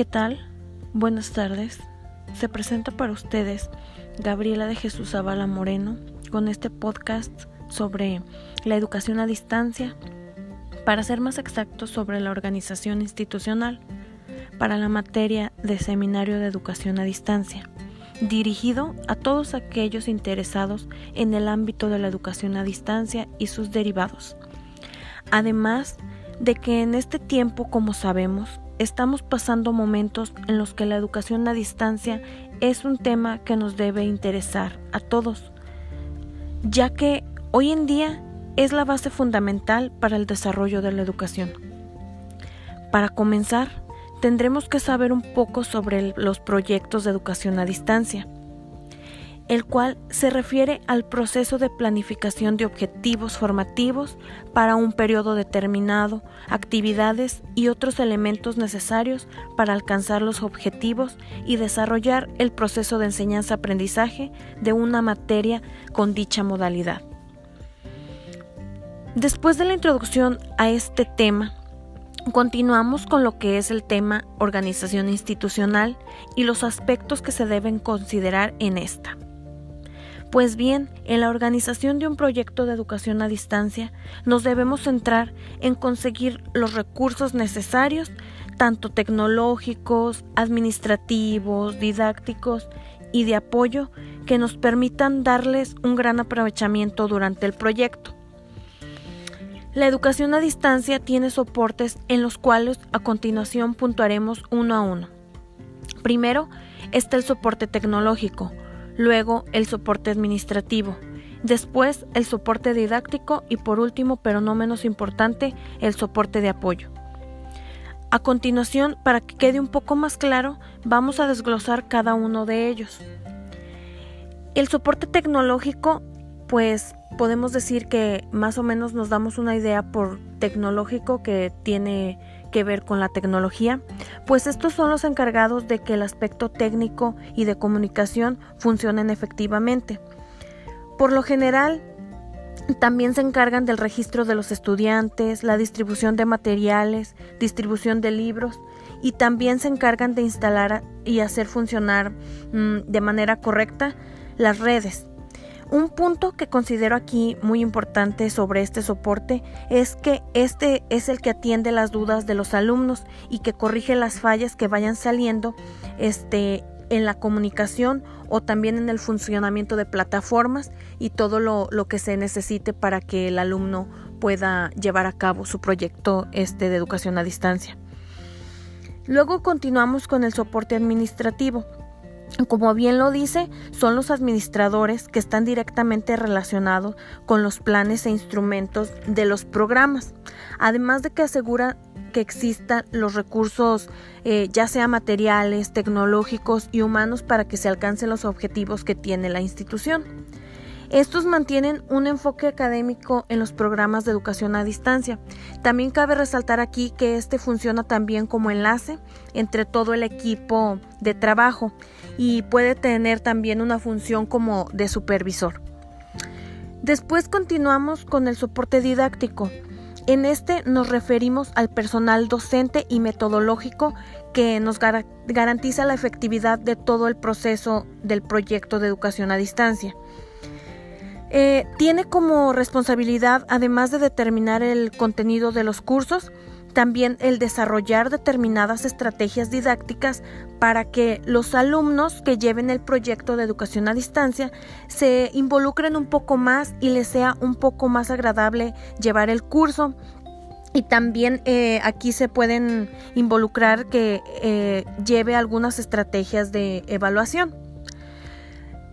¿Qué tal? Buenas tardes. Se presenta para ustedes Gabriela de Jesús Zavala Moreno con este podcast sobre la educación a distancia, para ser más exactos sobre la organización institucional para la materia de Seminario de Educación a Distancia, dirigido a todos aquellos interesados en el ámbito de la educación a distancia y sus derivados. Además de que en este tiempo, como sabemos, estamos pasando momentos en los que la educación a distancia es un tema que nos debe interesar a todos, ya que hoy en día es la base fundamental para el desarrollo de la educación. Para comenzar, tendremos que saber un poco sobre los proyectos de educación a distancia, el cual se refiere al proceso de planificación de objetivos formativos para un periodo determinado, actividades y otros elementos necesarios para alcanzar los objetivos y desarrollar el proceso de enseñanza-aprendizaje de una materia con dicha modalidad. Después de la introducción a este tema, Continuamos con lo que es el tema organización institucional y los aspectos que se deben considerar en esta. Pues bien, en la organización de un proyecto de educación a distancia nos debemos centrar en conseguir los recursos necesarios, tanto tecnológicos, administrativos, didácticos y de apoyo, que nos permitan darles un gran aprovechamiento durante el proyecto. La educación a distancia tiene soportes en los cuales a continuación puntuaremos uno a uno. Primero está el soporte tecnológico, luego el soporte administrativo, después el soporte didáctico y por último, pero no menos importante, el soporte de apoyo. A continuación, para que quede un poco más claro, vamos a desglosar cada uno de ellos. El soporte tecnológico, pues podemos decir que más o menos nos damos una idea por tecnológico que tiene que ver con la tecnología, pues estos son los encargados de que el aspecto técnico y de comunicación funcionen efectivamente. Por lo general, también se encargan del registro de los estudiantes, la distribución de materiales, distribución de libros y también se encargan de instalar y hacer funcionar mm, de manera correcta las redes un punto que considero aquí muy importante sobre este soporte es que este es el que atiende las dudas de los alumnos y que corrige las fallas que vayan saliendo este, en la comunicación o también en el funcionamiento de plataformas y todo lo, que se necesite para que el alumno pueda llevar a cabo su proyecto este, de educación a distancia. Luego continuamos con el soporte administrativo. Como bien lo dice, son los administradores que están directamente relacionados con los planes e instrumentos de los programas, además de que aseguran que existan los recursos, eh, ya sea materiales, tecnológicos y humanos, para que se alcancen los objetivos que tiene la institución. Estos mantienen un enfoque académico en los programas de educación a distancia. También cabe resaltar aquí que este funciona también como enlace entre todo el equipo de trabajo y puede tener también una función como de supervisor. Después continuamos con el soporte didáctico. En este nos referimos al personal docente y metodológico que nos garantiza la efectividad de todo el proceso del proyecto de educación a distancia. Eh, tiene como responsabilidad, además de determinar el contenido de los cursos, también el desarrollar determinadas estrategias didácticas para que los alumnos que lleven el proyecto de educación a distancia se involucren un poco más y les sea un poco más agradable llevar el curso. Y también eh, aquí se pueden involucrar que eh, lleve algunas estrategias de evaluación.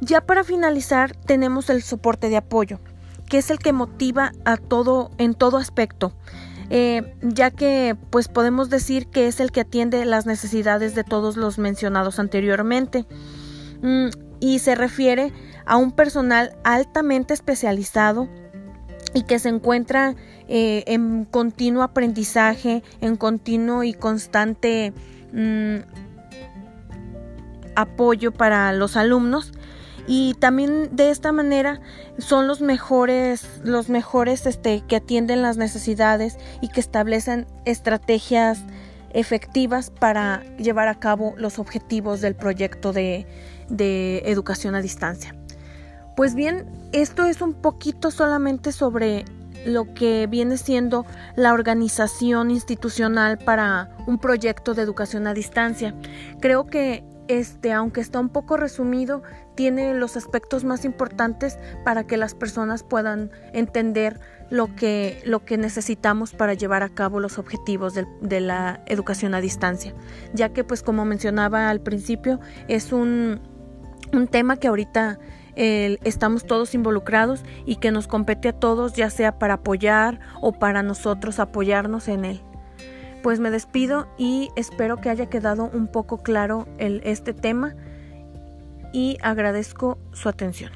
Ya para finalizar tenemos el soporte de apoyo, que es el que motiva a todo en todo aspecto, eh, ya que pues podemos decir que es el que atiende las necesidades de todos los mencionados anteriormente. Mm, y se refiere a un personal altamente especializado y que se encuentra eh, en continuo aprendizaje, en continuo y constante mm, apoyo para los alumnos y también de esta manera son los mejores los mejores este que atienden las necesidades y que establecen estrategias efectivas para llevar a cabo los objetivos del proyecto de, de educación a distancia. Pues bien, esto es un poquito solamente sobre lo que viene siendo la organización institucional para un proyecto de educación a distancia. Creo que este, aunque está un poco resumido, tiene los aspectos más importantes para que las personas puedan entender lo que, lo que necesitamos para llevar a cabo los objetivos de, la educación a distancia, ya que pues como mencionaba al principio es un, un tema que ahorita estamos todos involucrados y que nos compete a todos, ya sea para apoyar o para nosotros apoyarnos en él. Pues me despido y espero que haya quedado un poco claro el, este tema y agradezco su atención.